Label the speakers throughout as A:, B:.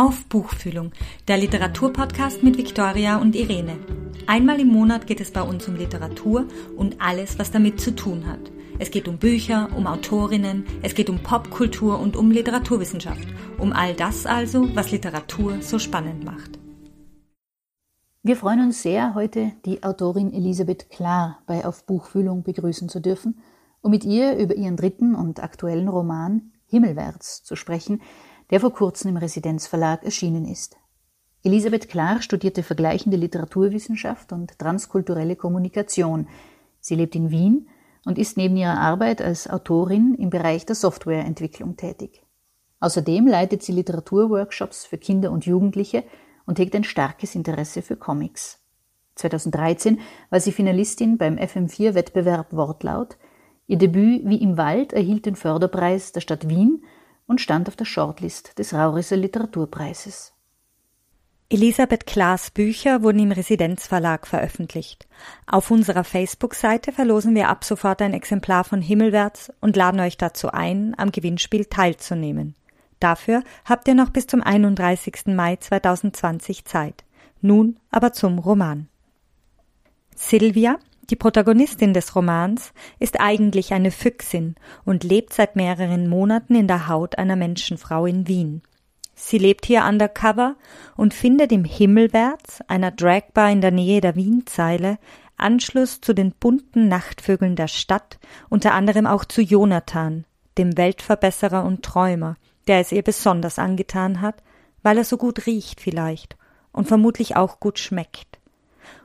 A: Auf Buchfühlung, der Literaturpodcast mit Viktoria und Irene. Einmal im Monat geht es bei uns um Literatur und alles, was damit zu tun hat. Es geht um Bücher, um Autorinnen, es geht um Popkultur und um Literaturwissenschaft. Um all das also, was Literatur so spannend macht.
B: Wir freuen uns sehr, heute die Autorin Elisabeth Klar bei Auf Buchfühlung begrüßen zu dürfen, um mit ihr über ihren dritten und aktuellen Roman Himmelwärts zu sprechen, der vor kurzem im Residenzverlag erschienen ist. Elisabeth Klar studierte vergleichende Literaturwissenschaft und transkulturelle Kommunikation. Sie lebt in Wien und ist neben ihrer Arbeit als Autorin im Bereich der Softwareentwicklung tätig. Außerdem leitet sie Literaturworkshops für Kinder und Jugendliche und hegt ein starkes Interesse für Comics. 2013 war sie Finalistin beim FM4-Wettbewerb Wortlaut. Ihr Debüt Wie im Wald erhielt den Förderpreis der Stadt Wien und stand auf der Shortlist des Rauriser Literaturpreises.
A: Elisabeth Klaas Bücher wurden im Residenzverlag veröffentlicht. Auf unserer Facebook-Seite verlosen wir ab sofort ein Exemplar von Himmelwärts und laden euch dazu ein, am Gewinnspiel teilzunehmen. Dafür habt ihr noch bis zum 31. Mai 2020 Zeit. Nun aber zum Roman. Silvia die Protagonistin des Romans ist eigentlich eine Füchsin und lebt seit mehreren Monaten in der Haut einer Menschenfrau in Wien. Sie lebt hier undercover und findet im Himmelwärts, einer Dragbar in der Nähe der Wienzeile, Anschluss zu den bunten Nachtvögeln der Stadt, unter anderem auch zu Jonathan, dem Weltverbesserer und Träumer, der es ihr besonders angetan hat, weil er so gut riecht vielleicht und vermutlich auch gut schmeckt.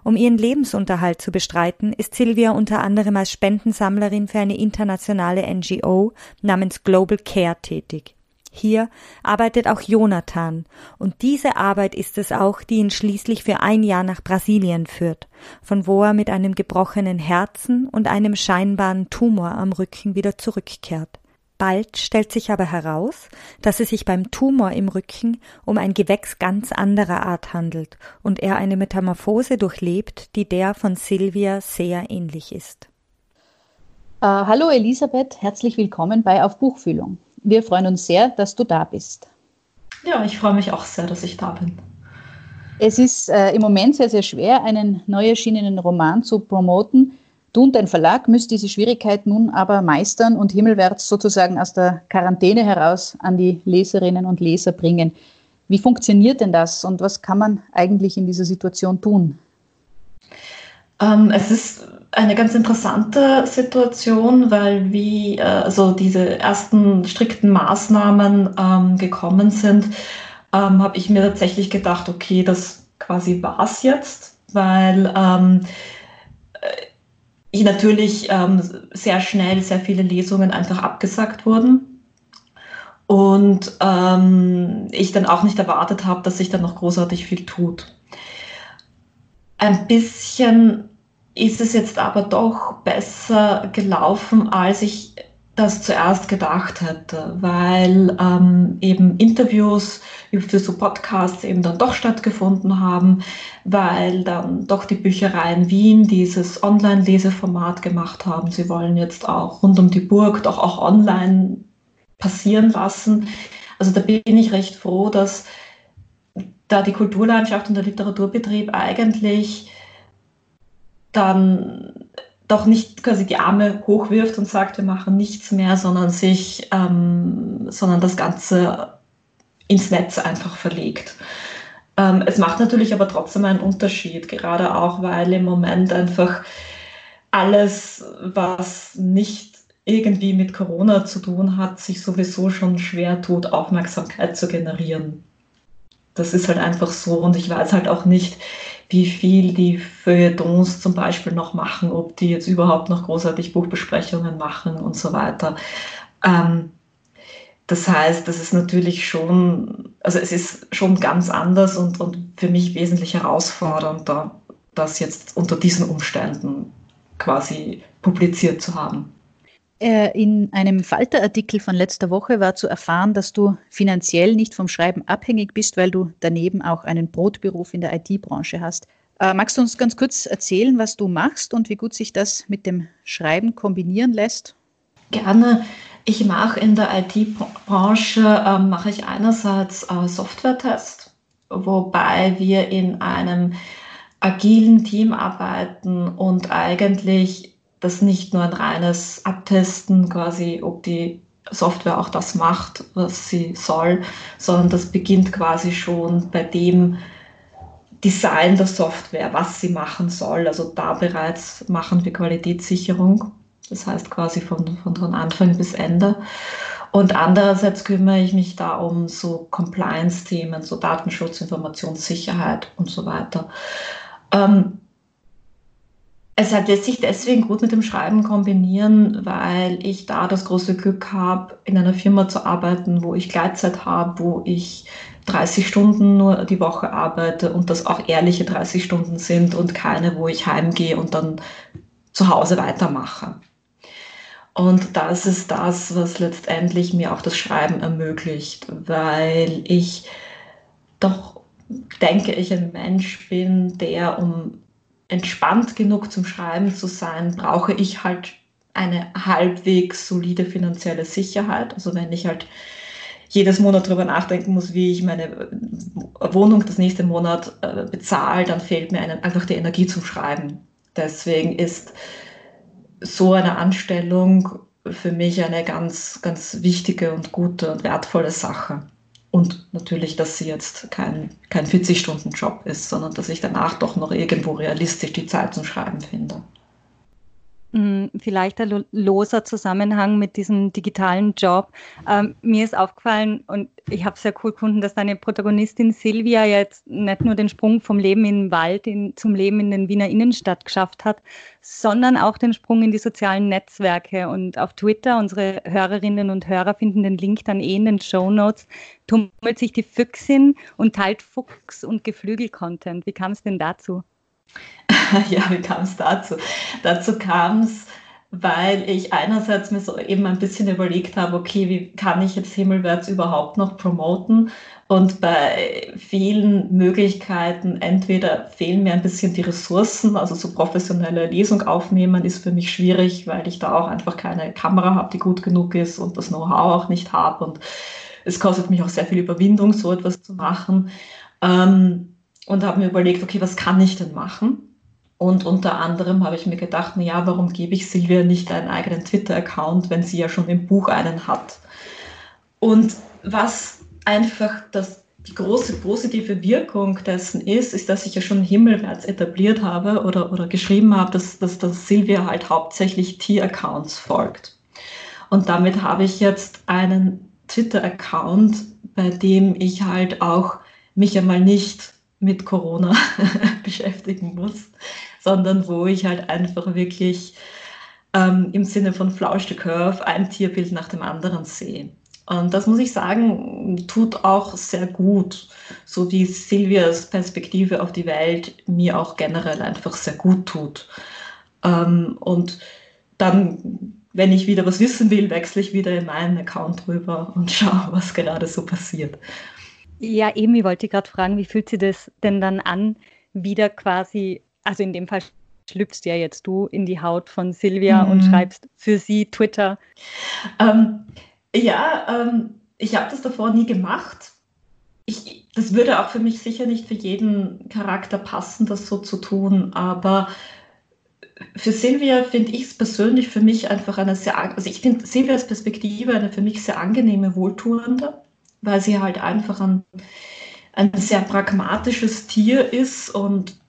A: Um ihren Lebensunterhalt zu bestreiten, ist Silvia unter anderem als Spendensammlerin für eine internationale NGO namens Global Care tätig. Hier arbeitet auch Jonathan, und diese Arbeit ist es auch, die ihn schließlich für ein Jahr nach Brasilien führt, von wo er mit einem gebrochenen Herzen und einem scheinbaren Tumor am Rücken wieder zurückkehrt. Bald stellt sich aber heraus, dass es sich beim Tumor im Rücken um ein Gewächs ganz anderer Art handelt und er eine Metamorphose durchlebt, die der von Silvia sehr ähnlich ist.
B: Uh, hallo Elisabeth, herzlich willkommen bei Auf Buchfühlung. Wir freuen uns sehr, dass du da bist.
C: Ja, ich freue mich auch sehr, dass ich da bin.
B: Es ist äh, im Moment sehr, sehr schwer, einen neu erschienenen Roman zu promoten Du und dein Verlag müsst diese Schwierigkeit nun aber meistern und himmelwärts sozusagen aus der Quarantäne heraus an die Leserinnen und Leser bringen. Wie funktioniert denn das und was kann man eigentlich in dieser Situation tun?
C: Ähm, es ist eine ganz interessante Situation, weil wie äh, also diese ersten strikten Maßnahmen ähm, gekommen sind, ähm, habe ich mir tatsächlich gedacht, okay, das quasi war es jetzt, weil ähm, ich natürlich ähm, sehr schnell sehr viele Lesungen einfach abgesagt wurden. Und ähm, ich dann auch nicht erwartet habe, dass sich dann noch großartig viel tut. Ein bisschen ist es jetzt aber doch besser gelaufen, als ich das zuerst gedacht hätte, weil ähm, eben Interviews für so Podcasts eben dann doch stattgefunden haben, weil dann doch die Bücherei in Wien dieses Online-Leseformat gemacht haben. Sie wollen jetzt auch rund um die Burg doch auch online passieren lassen. Also da bin ich recht froh, dass da die Kulturlandschaft und der Literaturbetrieb eigentlich dann doch nicht quasi die Arme hochwirft und sagt, wir machen nichts mehr, sondern sich, ähm, sondern das Ganze ins Netz einfach verlegt. Ähm, es macht natürlich aber trotzdem einen Unterschied, gerade auch, weil im Moment einfach alles, was nicht irgendwie mit Corona zu tun hat, sich sowieso schon schwer tut, Aufmerksamkeit zu generieren. Das ist halt einfach so und ich weiß halt auch nicht, wie viel die Feuilletons zum Beispiel noch machen, ob die jetzt überhaupt noch großartig Buchbesprechungen machen und so weiter. Ähm, das heißt, das ist natürlich schon, also es ist schon ganz anders und, und für mich wesentlich herausfordernder, das jetzt unter diesen Umständen quasi publiziert zu haben.
B: Äh, in einem Falter-Artikel von letzter Woche war zu erfahren, dass du finanziell nicht vom Schreiben abhängig bist, weil du daneben auch einen Brotberuf in der IT-Branche hast. Äh, magst du uns ganz kurz erzählen, was du machst und wie gut sich das mit dem Schreiben kombinieren lässt?
C: Gerne. Ich mache in der IT-Branche, äh, mache ich einerseits äh, Software-Test, wobei wir in einem agilen Team arbeiten und eigentlich das nicht nur ein reines Abtesten quasi, ob die Software auch das macht, was sie soll, sondern das beginnt quasi schon bei dem Design der Software, was sie machen soll. Also da bereits machen wir Qualitätssicherung das heißt quasi von, von, von Anfang bis Ende. Und andererseits kümmere ich mich da um so Compliance-Themen, so Datenschutz, Informationssicherheit und so weiter. Ähm, es hat sich deswegen gut mit dem Schreiben kombinieren, weil ich da das große Glück habe, in einer Firma zu arbeiten, wo ich Gleitzeit habe, wo ich 30 Stunden nur die Woche arbeite und das auch ehrliche 30 Stunden sind und keine, wo ich heimgehe und dann zu Hause weitermache. Und das ist das, was letztendlich mir auch das Schreiben ermöglicht, weil ich doch denke, ich ein Mensch bin, der, um entspannt genug zum Schreiben zu sein, brauche ich halt eine halbwegs solide finanzielle Sicherheit. Also wenn ich halt jedes Monat darüber nachdenken muss, wie ich meine Wohnung das nächste Monat äh, bezahle, dann fehlt mir einfach die Energie zum Schreiben. Deswegen ist so eine Anstellung für mich eine ganz, ganz wichtige und gute und wertvolle Sache. Und natürlich, dass sie jetzt kein, kein 40-Stunden-Job ist, sondern dass ich danach doch noch irgendwo realistisch die Zeit zum Schreiben finde.
D: Hm, vielleicht ein loser Zusammenhang mit diesem digitalen Job. Ähm, mir ist aufgefallen und ich habe sehr cool gefunden, dass deine Protagonistin Silvia jetzt nicht nur den Sprung vom Leben im Wald in, zum Leben in den Wiener Innenstadt geschafft hat, sondern auch den Sprung in die sozialen Netzwerke. Und auf Twitter, unsere Hörerinnen und Hörer finden den Link dann eh in den Show Notes, tummelt sich die Füchsin und teilt Fuchs- und Geflügel-Content. Wie kam es denn dazu?
C: ja, wie kam es dazu? Dazu kam es, weil ich einerseits mir so eben ein bisschen überlegt habe, okay, wie kann ich jetzt Himmelwärts überhaupt noch promoten? Und bei vielen Möglichkeiten, entweder fehlen mir ein bisschen die Ressourcen, also so professionelle Lesung aufnehmen ist für mich schwierig, weil ich da auch einfach keine Kamera habe, die gut genug ist und das Know-how auch nicht habe. Und es kostet mich auch sehr viel Überwindung, so etwas zu machen. Ähm, und habe mir überlegt, okay, was kann ich denn machen? Und unter anderem habe ich mir gedacht, na ja, warum gebe ich Silvia nicht einen eigenen Twitter-Account, wenn sie ja schon im Buch einen hat? Und was einfach das, die große positive Wirkung dessen ist, ist, dass ich ja schon himmelwärts etabliert habe oder, oder geschrieben habe, dass, dass, dass Silvia halt hauptsächlich T-Accounts folgt. Und damit habe ich jetzt einen Twitter-Account, bei dem ich halt auch mich einmal nicht mit Corona beschäftigen muss, sondern wo ich halt einfach wirklich ähm, im Sinne von Flausch the Curve ein Tierbild nach dem anderen sehe. Und das muss ich sagen, tut auch sehr gut, so wie Silvias Perspektive auf die Welt mir auch generell einfach sehr gut tut. Ähm, und dann, wenn ich wieder was wissen will, wechsle ich wieder in meinen Account rüber und schaue, was gerade so passiert.
D: Ja, eben, ich wollte gerade fragen, wie fühlt sich das denn dann an, wieder quasi, also in dem Fall schlüpfst ja jetzt du in die Haut von Silvia mhm. und schreibst für sie Twitter.
C: Ähm, ja, ähm, ich habe das davor nie gemacht. Ich, das würde auch für mich sicher nicht für jeden Charakter passen, das so zu tun, aber für Silvia finde ich es persönlich für mich einfach eine sehr, also ich finde Silvias Perspektive eine für mich sehr angenehme, wohltuende weil sie halt einfach ein, ein sehr pragmatisches Tier ist und,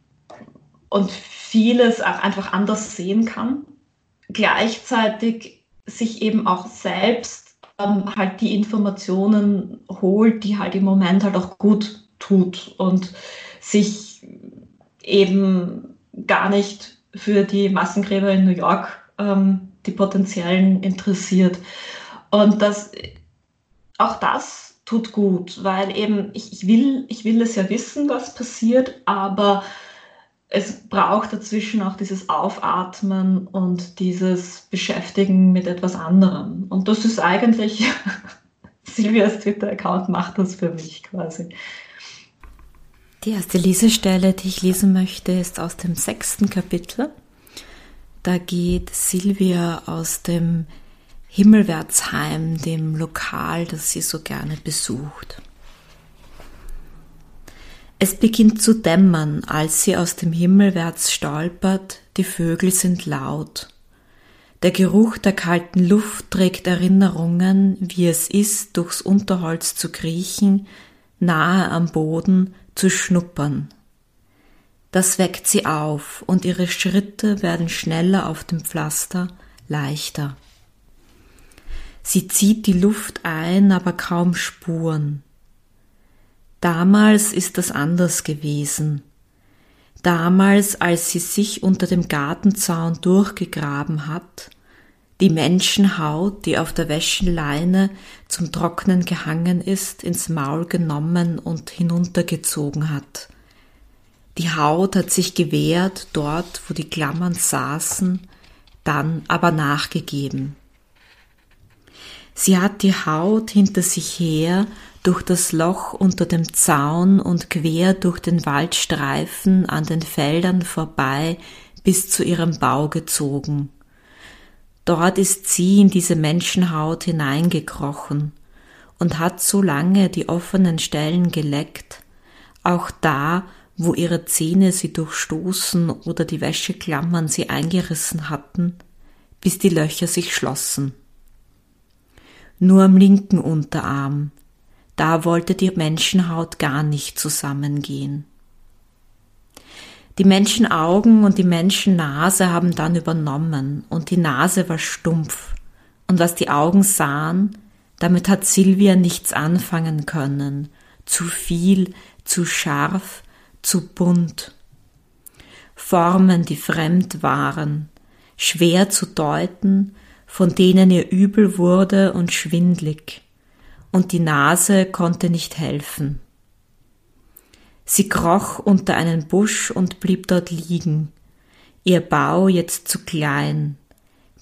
C: und vieles auch einfach anders sehen kann. Gleichzeitig sich eben auch selbst ähm, halt die Informationen holt, die halt im Moment halt auch gut tut und sich eben gar nicht für die Massengräber in New York ähm, die potenziellen interessiert. Und das, auch das tut gut, weil eben ich, ich, will, ich will es ja wissen, was passiert, aber es braucht dazwischen auch dieses Aufatmen und dieses Beschäftigen mit etwas anderem. Und das ist eigentlich, Silvias Twitter-Account macht das für mich quasi.
A: Die erste Lesestelle, die ich lesen möchte, ist aus dem sechsten Kapitel. Da geht Silvia aus dem
C: Himmelwärtsheim, dem Lokal, das sie so gerne besucht. Es beginnt zu dämmern, als sie aus dem Himmelwärts stolpert, die Vögel sind laut. Der Geruch der kalten Luft trägt Erinnerungen, wie es ist, durchs Unterholz zu kriechen, nahe am Boden zu schnuppern. Das weckt sie auf und ihre Schritte werden schneller auf dem Pflaster, leichter. Sie zieht die Luft ein, aber kaum Spuren. Damals ist das anders gewesen. Damals, als sie sich unter dem Gartenzaun durchgegraben hat, die Menschenhaut, die auf der Wäschenleine zum Trocknen gehangen ist, ins Maul genommen und hinuntergezogen hat. Die Haut hat sich gewehrt dort, wo die Klammern saßen, dann aber nachgegeben. Sie hat die Haut hinter sich her durch das Loch unter dem Zaun und quer durch den Waldstreifen an den Feldern vorbei bis zu ihrem Bau gezogen. Dort ist sie in diese Menschenhaut hineingekrochen und hat so lange die offenen Stellen geleckt, auch da, wo ihre Zähne sie durchstoßen oder die Wäscheklammern sie eingerissen hatten, bis die Löcher sich schlossen nur am linken Unterarm. Da wollte die Menschenhaut gar nicht zusammengehen. Die Menschenaugen und die Menschennase haben dann übernommen und die Nase war stumpf. Und was die Augen sahen, damit hat Silvia nichts anfangen können. Zu viel, zu scharf, zu bunt. Formen, die fremd waren, schwer zu deuten von denen ihr übel wurde und schwindlig, und die Nase konnte nicht helfen. Sie kroch unter einen Busch und blieb dort liegen, ihr Bau jetzt zu klein,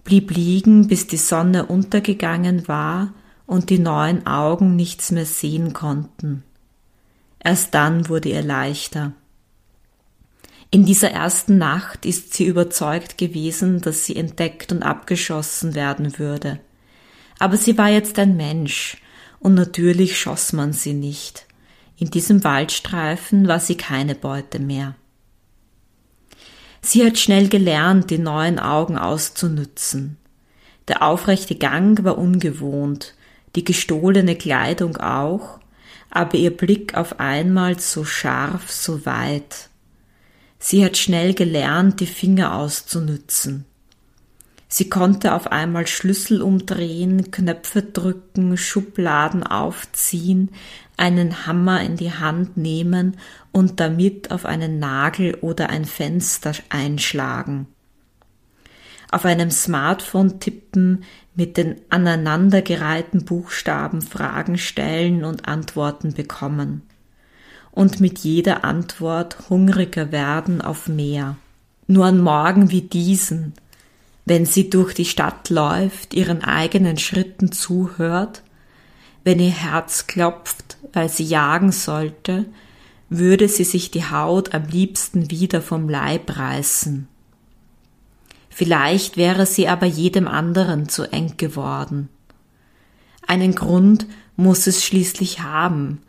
C: blieb liegen, bis die Sonne untergegangen war und die neuen Augen nichts mehr sehen konnten. Erst dann wurde ihr leichter. In dieser ersten Nacht ist sie überzeugt gewesen, dass sie entdeckt und abgeschossen werden würde. Aber sie war jetzt ein Mensch, und natürlich schoss man sie nicht. In diesem Waldstreifen war sie keine Beute mehr. Sie hat schnell gelernt, die neuen Augen auszunützen. Der aufrechte Gang war ungewohnt, die gestohlene Kleidung auch, aber ihr Blick auf einmal so scharf, so weit. Sie hat schnell gelernt, die Finger auszunützen. Sie konnte auf einmal Schlüssel umdrehen, Knöpfe drücken, Schubladen aufziehen, einen Hammer in die Hand nehmen und damit auf einen Nagel oder ein Fenster einschlagen. Auf einem Smartphone tippen, mit den aneinandergereihten Buchstaben Fragen stellen und Antworten bekommen und mit jeder Antwort hungriger werden auf mehr. Nur an Morgen wie diesen, wenn sie durch die Stadt läuft, ihren eigenen Schritten zuhört, wenn ihr Herz klopft, weil sie jagen sollte, würde sie sich die Haut am liebsten wieder vom Leib reißen. Vielleicht wäre sie aber jedem anderen zu eng geworden. Einen Grund muss es schließlich haben,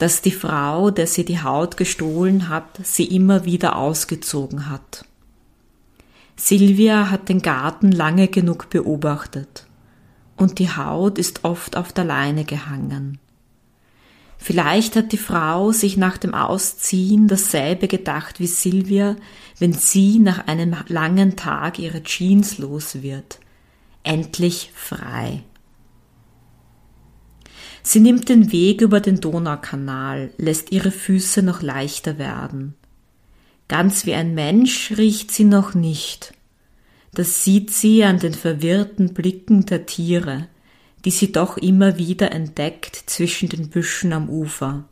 C: dass die Frau, der sie die Haut gestohlen hat, sie immer wieder ausgezogen hat. Silvia hat den Garten lange genug beobachtet und die Haut ist oft auf der Leine gehangen. Vielleicht hat die Frau sich nach dem Ausziehen dasselbe gedacht wie Silvia, wenn sie nach einem langen Tag ihre Jeans los wird. Endlich frei. Sie nimmt den Weg über den Donaukanal, lässt ihre Füße noch leichter werden. Ganz wie ein Mensch riecht sie noch nicht. Das sieht sie an den verwirrten Blicken der Tiere, die sie doch immer wieder entdeckt zwischen den Büschen am Ufer.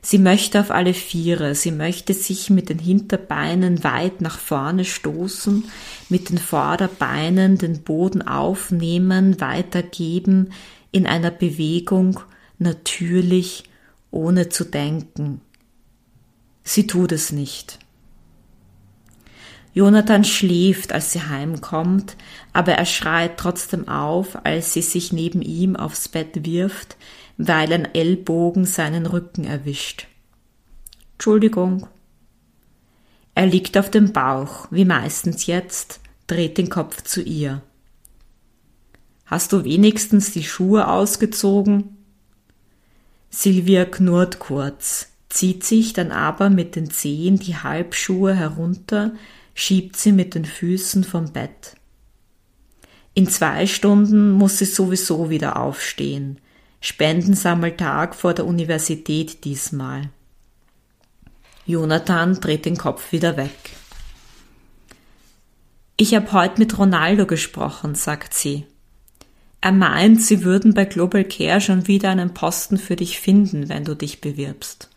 C: Sie möchte auf alle Viere, sie möchte sich mit den Hinterbeinen weit nach vorne stoßen, mit den Vorderbeinen den Boden aufnehmen, weitergeben, in einer Bewegung natürlich, ohne zu denken. Sie tut es nicht.
A: Jonathan schläft, als sie heimkommt, aber er schreit trotzdem auf, als sie sich neben ihm aufs Bett wirft, weil ein Ellbogen seinen Rücken erwischt. Entschuldigung. Er liegt auf dem Bauch, wie meistens jetzt, dreht den Kopf zu ihr. Hast du wenigstens die Schuhe ausgezogen? Silvia knurrt kurz, zieht sich dann aber mit den Zehen die Halbschuhe herunter, schiebt sie mit den Füßen vom Bett. In zwei Stunden muss sie sowieso wieder aufstehen. Spendensammeltag vor der Universität diesmal. Jonathan dreht den Kopf wieder weg. Ich habe heute mit Ronaldo gesprochen, sagt sie. Er meint, sie würden bei Global Care schon wieder einen Posten für dich finden, wenn du dich bewirbst.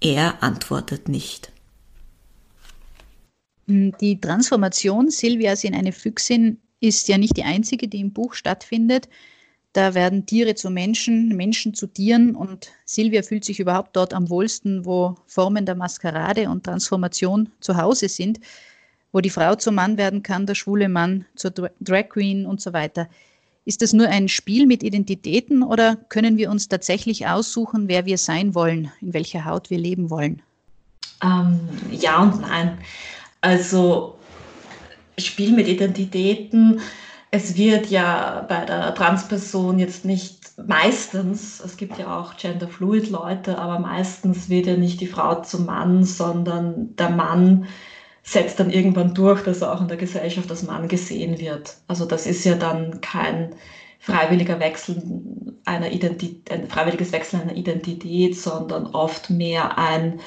A: Er antwortet nicht.
B: Die Transformation Silvias in eine Füchsin ist ja nicht die einzige, die im Buch stattfindet. Da werden Tiere zu Menschen, Menschen zu Tieren und Silvia fühlt sich überhaupt dort am wohlsten, wo Formen der Maskerade und Transformation zu Hause sind, wo die Frau zum Mann werden kann, der schwule Mann zur Drag Queen und so weiter. Ist das nur ein Spiel mit Identitäten oder können wir uns tatsächlich aussuchen, wer wir sein wollen, in welcher Haut wir leben wollen?
C: Ähm, ja und nein. Also Spiel mit Identitäten, es wird ja bei der Transperson jetzt nicht meistens, es gibt ja auch genderfluid Leute, aber meistens wird ja nicht die Frau zum Mann, sondern der Mann setzt dann irgendwann durch, dass er auch in der Gesellschaft als Mann gesehen wird. Also das ist ja dann kein freiwilliger Wechsel einer Identität, ein freiwilliges Wechsel einer Identität, sondern oft mehr ein,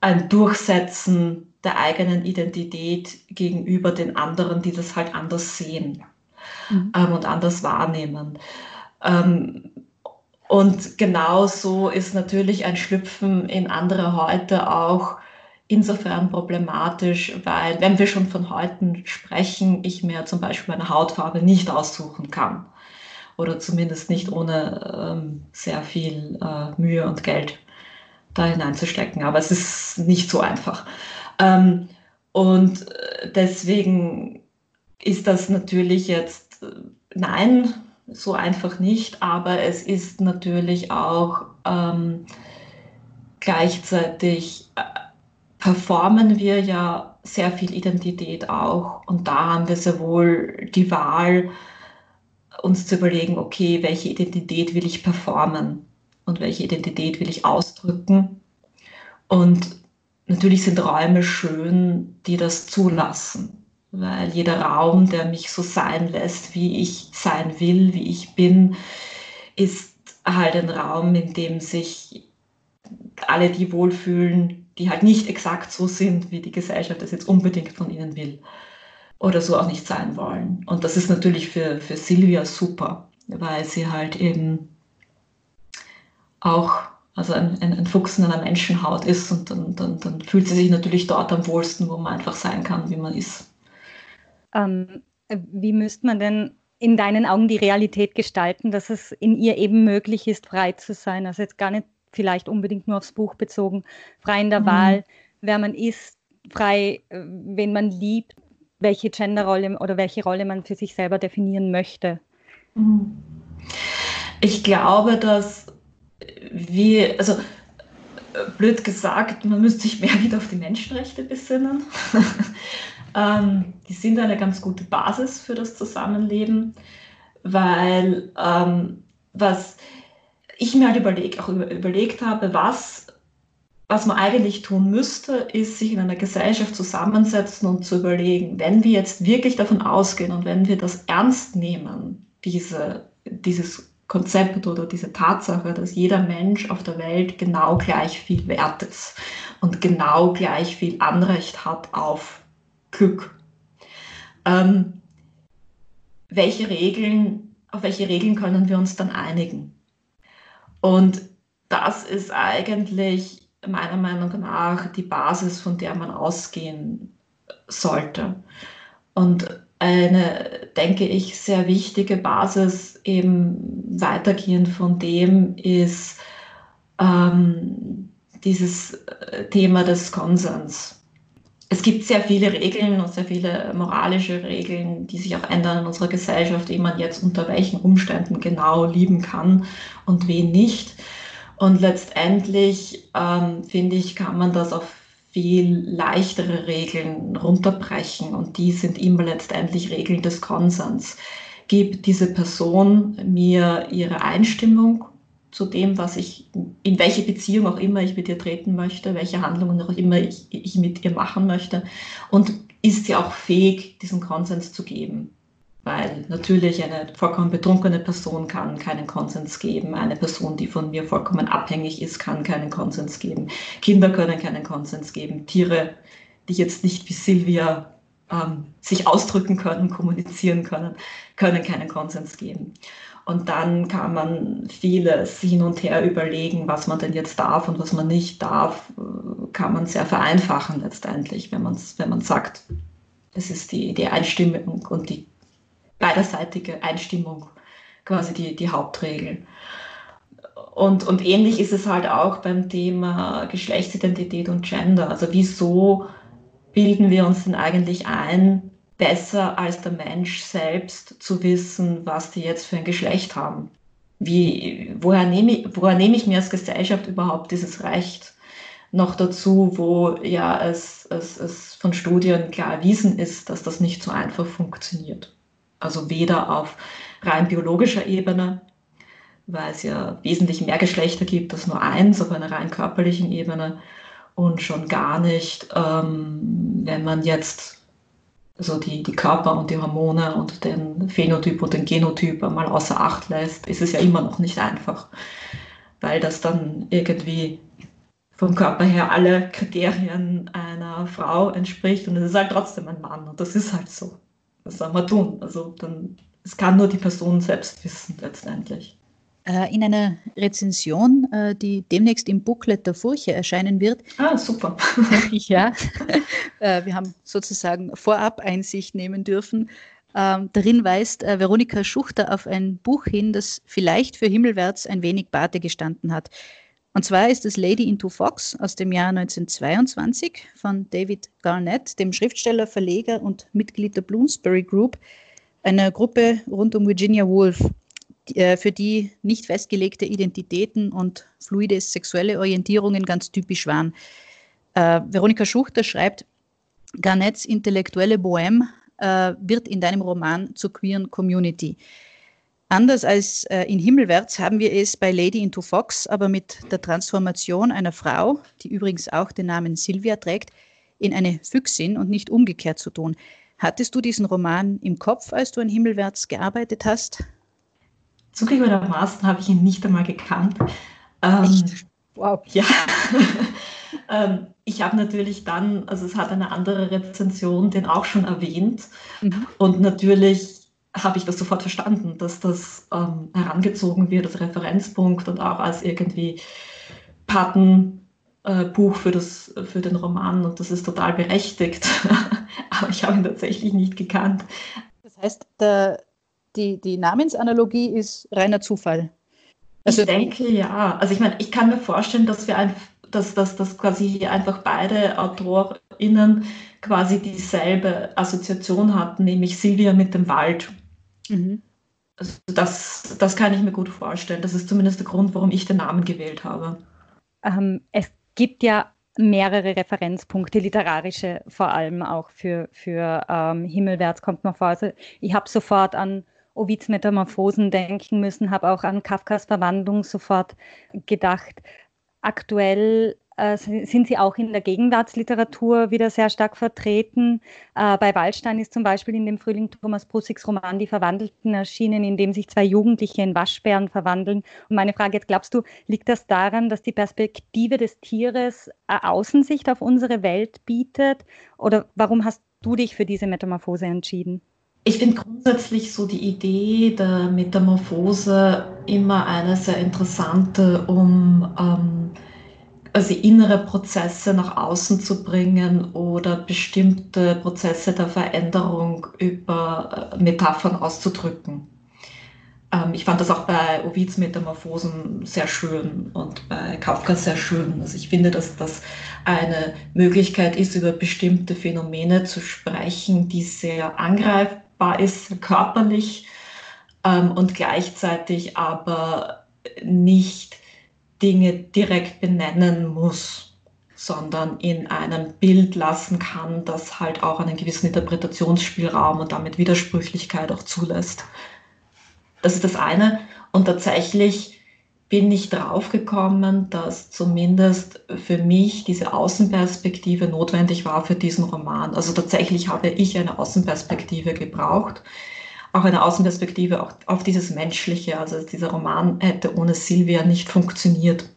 C: ein Durchsetzen der eigenen Identität gegenüber den anderen, die das halt anders sehen mhm. ähm, und anders wahrnehmen. Ähm, und genauso ist natürlich ein Schlüpfen in andere Häute auch insofern problematisch, weil wenn wir schon von Häuten sprechen, ich mir zum Beispiel meine Hautfarbe nicht aussuchen kann oder zumindest nicht ohne ähm, sehr viel äh, Mühe und Geld da hineinzustecken. Aber es ist nicht so einfach. Ähm, und äh, deswegen ist das natürlich jetzt, äh, nein, so einfach nicht, aber es ist natürlich auch ähm, gleichzeitig, äh, performen wir ja sehr viel Identität auch und da haben wir sehr wohl die Wahl, uns zu überlegen, okay, welche Identität will ich performen und welche Identität will ich ausdrücken. Und natürlich sind Räume schön, die das zulassen, weil jeder Raum, der mich so sein lässt, wie ich sein will, wie ich bin, ist halt ein Raum, in dem sich alle die wohlfühlen, die halt nicht exakt so sind, wie die Gesellschaft das jetzt unbedingt von ihnen will oder so auch nicht sein wollen. Und das ist natürlich für, für Silvia super, weil sie halt eben auch also ein, ein, ein Fuchs in einer Menschenhaut ist und dann, dann, dann fühlt sie sich natürlich dort am wohlsten, wo man einfach sein kann, wie man ist.
D: Ähm, wie müsste man denn in deinen Augen die Realität gestalten, dass es in ihr eben möglich ist, frei zu sein? Also jetzt gar nicht vielleicht unbedingt nur aufs Buch bezogen, frei in der mhm. Wahl, wer man ist, frei, äh, wen man liebt, welche Genderrolle oder welche Rolle man für sich selber definieren möchte. Mhm.
C: Ich glaube, dass wie, also blöd gesagt, man müsste sich mehr wieder auf die Menschenrechte besinnen. ähm, die sind eine ganz gute Basis für das Zusammenleben, weil ähm, was ich mir halt überleg, auch überlegt habe, was, was man eigentlich tun müsste, ist sich in einer Gesellschaft zusammensetzen und zu überlegen, wenn wir jetzt wirklich davon ausgehen und wenn wir das ernst nehmen, diese, dieses Konzept oder diese Tatsache, dass jeder Mensch auf der Welt genau gleich viel wert ist und genau gleich viel Anrecht hat auf Glück. Ähm, welche Regeln, auf welche Regeln können wir uns dann einigen? Und das ist eigentlich meiner Meinung nach die Basis, von der man ausgehen sollte. Und eine, denke ich, sehr wichtige Basis eben weitergehend von dem ist ähm, dieses äh, Thema des Konsens. Es gibt sehr viele Regeln und sehr viele moralische Regeln, die sich auch ändern in unserer Gesellschaft, wie man jetzt unter welchen Umständen genau lieben kann und wen nicht. Und letztendlich, ähm, finde ich, kann man das auf viel leichtere Regeln runterbrechen und die sind immer letztendlich Regeln des Konsens. Gibt diese Person mir ihre Einstimmung zu dem, was ich, in welche Beziehung auch immer ich mit ihr treten möchte, welche Handlungen auch immer ich, ich mit ihr machen möchte. Und ist sie auch fähig, diesen Konsens zu geben? Weil natürlich eine vollkommen betrunkene Person kann keinen Konsens geben. Eine Person, die von mir vollkommen abhängig ist, kann keinen Konsens geben. Kinder können keinen Konsens geben. Tiere, die jetzt nicht wie Silvia ähm, sich ausdrücken können, kommunizieren können, können keinen Konsens geben. Und dann kann man vieles hin und her überlegen, was man denn jetzt darf und was man nicht darf, kann man sehr vereinfachen letztendlich, wenn, wenn man sagt, es ist die, die Einstimmung und die beiderseitige Einstimmung quasi die, die Hauptregel. Und, und ähnlich ist es halt auch beim Thema Geschlechtsidentität und Gender. Also wieso bilden wir uns denn eigentlich ein, besser als der Mensch selbst zu wissen, was die jetzt für ein Geschlecht haben. Wie, woher, nehme ich, woher nehme ich mir als Gesellschaft überhaupt dieses Recht? Noch dazu, wo ja es, es, es von Studien klar erwiesen ist, dass das nicht so einfach funktioniert. Also weder auf rein biologischer Ebene, weil es ja wesentlich mehr Geschlechter gibt als nur eins auf einer rein körperlichen Ebene und schon gar nicht, ähm, wenn man jetzt also die, die Körper und die Hormone und den Phänotyp und den Genotyp einmal außer Acht lässt, ist es ja immer noch nicht einfach, weil das dann irgendwie vom Körper her alle Kriterien einer Frau entspricht und es ist halt trotzdem ein Mann und das ist halt so. Was soll man tun? Also dann, es kann nur die Person selbst wissen letztendlich.
B: Äh, in einer Rezension, äh, die demnächst im Booklet der Furche erscheinen wird.
C: Ah, super.
B: ja, äh, wir haben sozusagen vorab Einsicht nehmen dürfen. Ähm, darin weist Veronika Schuchter auf ein Buch hin, das vielleicht für Himmelwärts ein wenig Bate gestanden hat. Und zwar ist es Lady into Fox aus dem Jahr 1922 von David Garnett, dem Schriftsteller, Verleger und Mitglied der Bloomsbury Group, einer Gruppe rund um Virginia Woolf. Äh, für die nicht festgelegte Identitäten und fluide sexuelle Orientierungen ganz typisch waren. Äh, Veronika Schuchter schreibt, Garnets intellektuelle Bohème äh, wird in deinem Roman zur queeren Community. Anders als äh, in Himmelwärts haben wir es bei Lady into Fox aber mit der Transformation einer Frau, die übrigens auch den Namen Sylvia trägt, in eine Füchsin und nicht umgekehrt zu tun. Hattest du diesen Roman im Kopf, als du an Himmelwärts gearbeitet hast?
C: Zugegebenermaßen habe ich ihn nicht einmal gekannt. Ähm,
B: Echt? Wow.
C: Ja. ähm, ich habe natürlich dann, also es hat eine andere Rezension den auch schon erwähnt. Mhm. Und natürlich habe ich das sofort verstanden, dass das ähm, herangezogen wird als Referenzpunkt und auch als irgendwie Patenbuch äh, für, für den Roman. Und das ist total berechtigt. Aber ich habe ihn tatsächlich nicht gekannt.
B: Das heißt, der, die, die Namensanalogie ist reiner Zufall.
C: Also, ich denke ja. Also ich meine, ich kann mir vorstellen, dass wir einfach, dass, dass, dass quasi einfach beide AutorInnen quasi dieselbe Assoziation hatten, nämlich Silvia mit dem Wald. Mhm. Also das, das kann ich mir gut vorstellen. Das ist zumindest der Grund, warum ich den Namen gewählt habe.
D: Ähm, es gibt ja mehrere Referenzpunkte, literarische vor allem auch für, für ähm, Himmelwärts kommt noch vor. Also ich habe sofort an Ovids Metamorphosen denken müssen, habe auch an Kafkas Verwandlung sofort gedacht. Aktuell äh, sind sie auch in der Gegenwartsliteratur wieder sehr stark vertreten. Äh, bei Waldstein ist zum Beispiel in dem Frühling Thomas Prussigs Roman Die Verwandelten erschienen, in dem sich zwei Jugendliche in Waschbären verwandeln. Und meine Frage jetzt, glaubst du, liegt das daran, dass die Perspektive des Tieres Außensicht auf unsere Welt bietet? Oder warum hast du dich für diese Metamorphose entschieden?
C: Ich finde grundsätzlich so die Idee der Metamorphose immer eine sehr interessante, um ähm, also innere Prozesse nach außen zu bringen oder bestimmte Prozesse der Veränderung über äh, Metaphern auszudrücken. Ähm, ich fand das auch bei Ovids Metamorphosen sehr schön und bei Kafka sehr schön. Also ich finde, dass das eine Möglichkeit ist, über bestimmte Phänomene zu sprechen, die sehr angreifbar ist, körperlich ähm, und gleichzeitig aber nicht Dinge direkt benennen muss, sondern in einem Bild lassen kann, das halt auch einen gewissen Interpretationsspielraum und damit Widersprüchlichkeit auch zulässt. Das ist das eine. Und tatsächlich bin ich draufgekommen, dass zumindest für mich diese Außenperspektive notwendig war für diesen Roman. Also tatsächlich habe ich eine Außenperspektive gebraucht. Auch eine Außenperspektive auch auf dieses Menschliche. Also dieser Roman hätte ohne Silvia nicht funktioniert.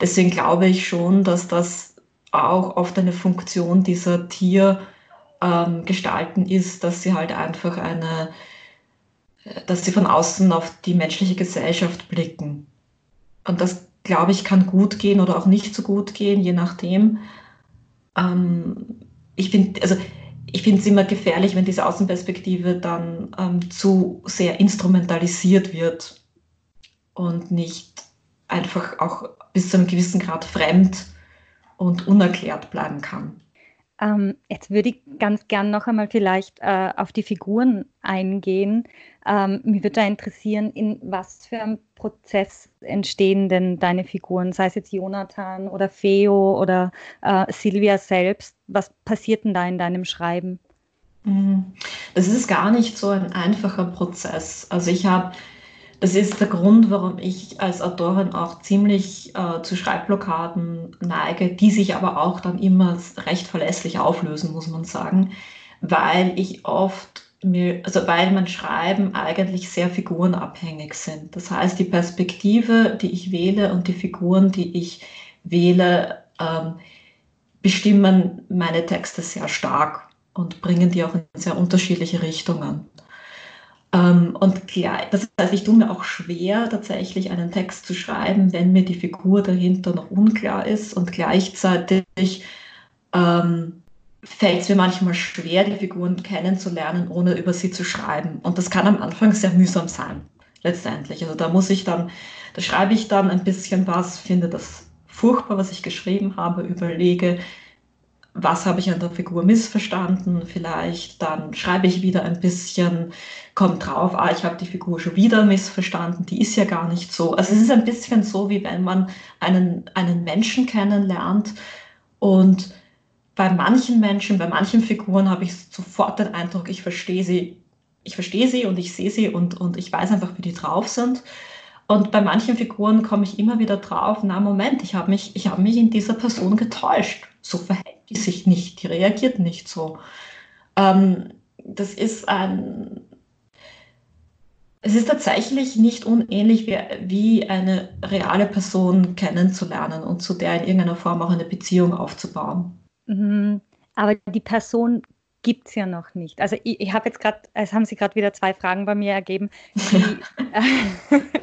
C: Deswegen glaube ich schon, dass das auch oft eine Funktion dieser Tiergestalten ähm, ist, dass sie halt einfach eine, dass sie von außen auf die menschliche Gesellschaft blicken. Und das, glaube ich, kann gut gehen oder auch nicht so gut gehen, je nachdem. Ähm, ich finde, also ich finde es immer gefährlich, wenn diese Außenperspektive dann ähm, zu sehr instrumentalisiert wird und nicht einfach auch bis zu einem gewissen Grad fremd und unerklärt bleiben kann.
D: Ähm, jetzt würde ich ganz gern noch einmal vielleicht äh, auf die Figuren eingehen. Ähm, mich würde da interessieren, in was für einem Prozess entstehen denn deine Figuren, sei es jetzt Jonathan oder Feo oder äh, Silvia selbst. Was passiert denn da in deinem Schreiben?
C: Mhm. Das ist gar nicht so ein einfacher Prozess. Also ich habe das ist der Grund, warum ich als Autorin auch ziemlich äh, zu Schreibblockaden neige, die sich aber auch dann immer recht verlässlich auflösen, muss man sagen, weil ich oft also weil mein Schreiben eigentlich sehr figurenabhängig sind. Das heißt, die Perspektive, die ich wähle und die Figuren, die ich wähle, ähm, bestimmen meine Texte sehr stark und bringen die auch in sehr unterschiedliche Richtungen. Ähm, und das heißt, ich tue mir auch schwer, tatsächlich einen Text zu schreiben, wenn mir die Figur dahinter noch unklar ist und gleichzeitig ähm, fällt es mir manchmal schwer, die Figuren kennenzulernen, ohne über sie zu schreiben. Und das kann am Anfang sehr mühsam sein, letztendlich. Also da muss ich dann, da schreibe ich dann ein bisschen was, finde das furchtbar, was ich geschrieben habe, überlege, was habe ich an der Figur missverstanden, vielleicht dann schreibe ich wieder ein bisschen, kommt drauf, ah, ich habe die Figur schon wieder missverstanden, die ist ja gar nicht so. Also es ist ein bisschen so, wie wenn man einen, einen Menschen kennenlernt und bei manchen Menschen, bei manchen Figuren habe ich sofort den Eindruck, ich verstehe sie, ich verstehe sie und ich sehe sie und, und ich weiß einfach, wie die drauf sind. Und bei manchen Figuren komme ich immer wieder drauf, na Moment, ich habe mich, ich habe mich in dieser Person getäuscht. So verhält die sich nicht, die reagiert nicht so. Ähm, das ist ein, es ist tatsächlich nicht unähnlich wie, wie eine reale Person kennenzulernen und zu der in irgendeiner Form auch eine Beziehung aufzubauen.
D: Mhm. Aber die Person gibt es ja noch nicht. Also ich, ich habe jetzt gerade, es haben Sie gerade wieder zwei Fragen bei mir ergeben. Die,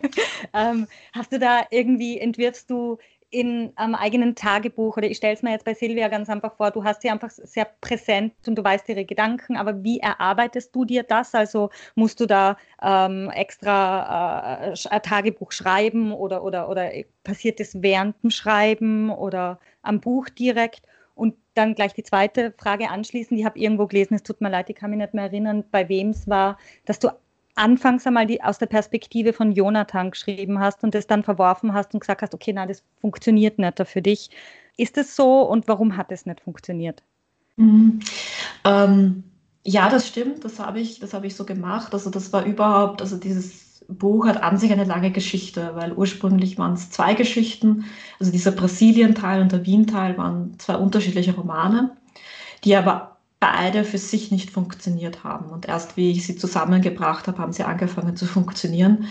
D: ähm, hast du da irgendwie, entwirfst du in einem eigenen Tagebuch oder ich stelle es mir jetzt bei Silvia ganz einfach vor, du hast sie einfach sehr präsent und du weißt ihre Gedanken, aber wie erarbeitest du dir das? Also musst du da ähm, extra äh, ein Tagebuch schreiben oder, oder, oder passiert das während dem Schreiben oder am Buch direkt? Und dann gleich die zweite Frage anschließend. Ich habe irgendwo gelesen, es tut mir leid, ich kann mich nicht mehr erinnern, bei wem es war, dass du anfangs einmal die, aus der Perspektive von Jonathan geschrieben hast und das dann verworfen hast und gesagt hast, okay, na, das funktioniert nicht für dich. Ist es so und warum hat es nicht funktioniert?
C: Mhm. Ähm, ja, das stimmt, das habe ich, das ich so gemacht. Also das war überhaupt, also dieses Buch hat an sich eine lange Geschichte, weil ursprünglich waren es zwei Geschichten. Also dieser Brasilien-Teil und der Wien-Teil waren zwei unterschiedliche Romane, die aber beide für sich nicht funktioniert haben. Und erst wie ich sie zusammengebracht habe, haben sie angefangen zu funktionieren.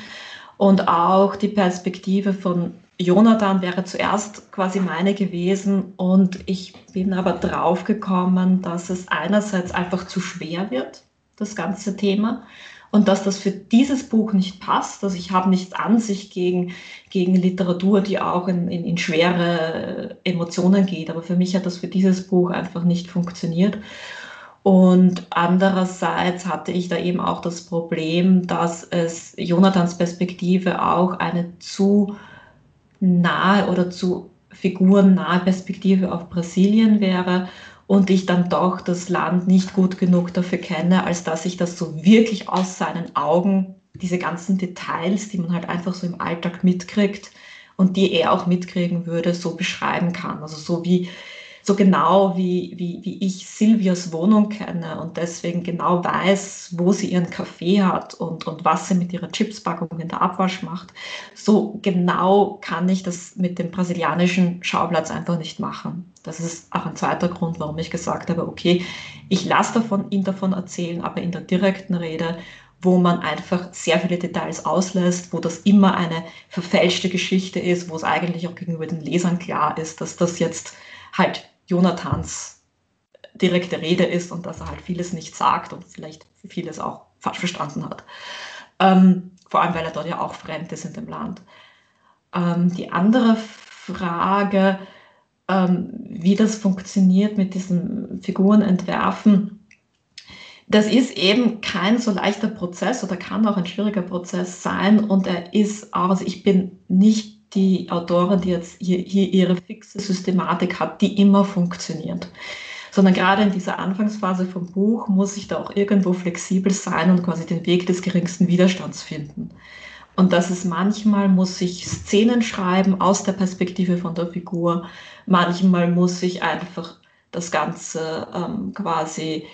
C: Und auch die Perspektive von Jonathan wäre zuerst quasi meine gewesen. Und ich bin aber draufgekommen, dass es einerseits einfach zu schwer wird, das ganze Thema und dass das für dieses Buch nicht passt. Also ich habe nichts an sich gegen, gegen Literatur, die auch in, in, in schwere Emotionen geht, aber für mich hat das für dieses Buch einfach nicht funktioniert. Und andererseits hatte ich da eben auch das Problem, dass es Jonathans Perspektive auch eine zu nahe oder zu figurennahe Perspektive auf Brasilien wäre und ich dann doch das Land nicht gut genug dafür kenne, als dass ich das so wirklich aus seinen Augen, diese ganzen Details, die man halt einfach so im Alltag mitkriegt und die er auch mitkriegen würde, so beschreiben kann. Also so wie so genau wie, wie, wie ich Silvias Wohnung kenne und deswegen genau weiß, wo sie ihren Kaffee hat und, und was sie mit ihrer Chipspackung in der Abwasch macht, so genau kann ich das mit dem brasilianischen Schauplatz einfach nicht machen. Das ist auch ein zweiter Grund, warum ich gesagt habe, okay, ich lasse davon, ihn davon erzählen, aber in der direkten Rede wo man einfach sehr viele Details auslässt, wo das immer eine verfälschte Geschichte ist, wo es eigentlich auch gegenüber den Lesern klar ist, dass das jetzt halt Jonathans direkte Rede ist und dass er halt vieles nicht sagt und vielleicht vieles auch falsch verstanden hat. Ähm, vor allem, weil er dort ja auch fremd ist in dem Land. Ähm, die andere Frage, ähm, wie das funktioniert mit diesen Figurenentwerfen, das ist eben kein so leichter Prozess oder kann auch ein schwieriger Prozess sein und er ist auch, also ich bin nicht die Autorin, die jetzt hier, hier ihre fixe Systematik hat, die immer funktioniert. Sondern gerade in dieser Anfangsphase vom Buch muss ich da auch irgendwo flexibel sein und quasi den Weg des geringsten Widerstands finden. Und das ist manchmal muss ich Szenen schreiben aus der Perspektive von der Figur. Manchmal muss ich einfach das Ganze ähm, quasi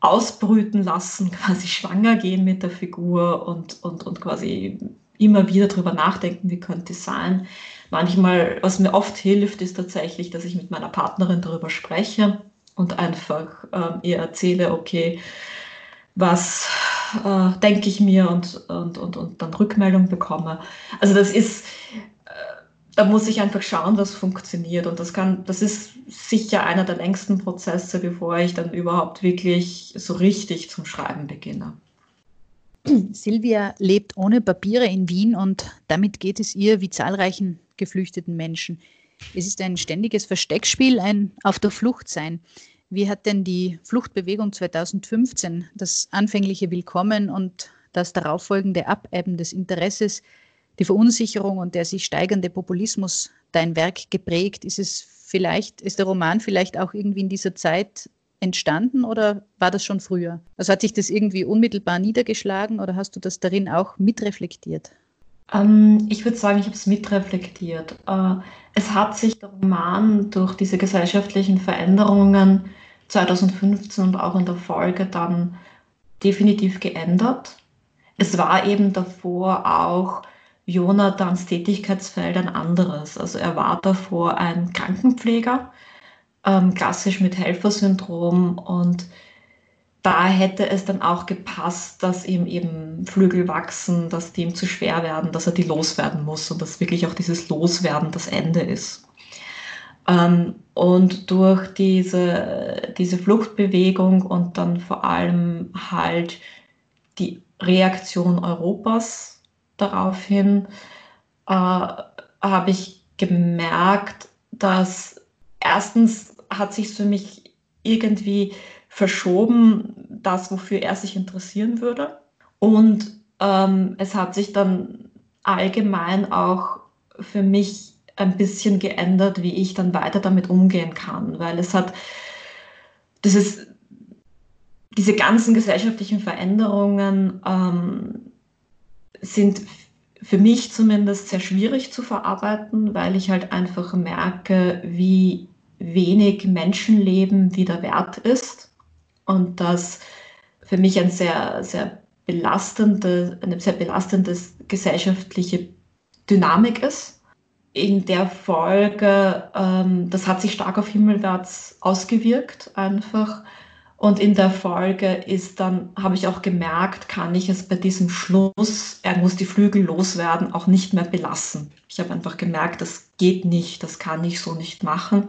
C: ausbrüten lassen, quasi schwanger gehen mit der Figur und, und, und quasi immer wieder darüber nachdenken, wie könnte es sein. Manchmal, was mir oft hilft, ist tatsächlich, dass ich mit meiner Partnerin darüber spreche und einfach ähm, ihr erzähle, okay, was äh, denke ich mir und, und, und, und dann Rückmeldung bekomme. Also das ist, äh, da muss ich einfach schauen, was funktioniert. Und das kann, das ist sicher einer der längsten Prozesse, bevor ich dann überhaupt wirklich so richtig zum Schreiben beginne.
B: Silvia lebt ohne Papiere in Wien und damit geht es ihr wie zahlreichen geflüchteten Menschen. Es ist ein ständiges Versteckspiel, ein Auf der Flucht sein. Wie hat denn die Fluchtbewegung 2015 das anfängliche Willkommen und das darauffolgende Abebben des Interesses, die Verunsicherung und der sich steigernde Populismus dein Werk geprägt? Ist es vielleicht, ist der Roman vielleicht auch irgendwie in dieser Zeit entstanden oder war das schon früher? Also hat sich das irgendwie unmittelbar niedergeschlagen oder hast du das darin auch mitreflektiert?
C: Ähm, ich würde sagen, ich habe es mitreflektiert. Äh, es hat sich der Roman durch diese gesellschaftlichen Veränderungen 2015 und auch in der Folge dann definitiv geändert. Es war eben davor auch Jonathans Tätigkeitsfeld ein anderes. Also er war davor ein Krankenpfleger, ähm, klassisch mit Helfersyndrom und da hätte es dann auch gepasst, dass ihm eben Flügel wachsen, dass die ihm zu schwer werden, dass er die loswerden muss und dass wirklich auch dieses Loswerden das Ende ist. Ähm, und durch diese, diese Fluchtbewegung und dann vor allem halt die Reaktion Europas daraufhin, äh, habe ich gemerkt, dass erstens hat sich für mich irgendwie verschoben, das, wofür er sich interessieren würde. Und ähm, es hat sich dann allgemein auch für mich ein bisschen geändert, wie ich dann weiter damit umgehen kann, weil es hat dieses, diese ganzen gesellschaftlichen Veränderungen ähm, sind für mich zumindest sehr schwierig zu verarbeiten, weil ich halt einfach merke, wie wenig Menschenleben wieder wert ist und das für mich ein sehr, sehr belastende, eine sehr belastende gesellschaftliche Dynamik ist. In der Folge, ähm, das hat sich stark auf Himmelwärts ausgewirkt einfach. Und in der Folge ist dann, habe ich auch gemerkt, kann ich es bei diesem Schluss, er muss die Flügel loswerden, auch nicht mehr belassen. Ich habe einfach gemerkt, das geht nicht, das kann ich so nicht machen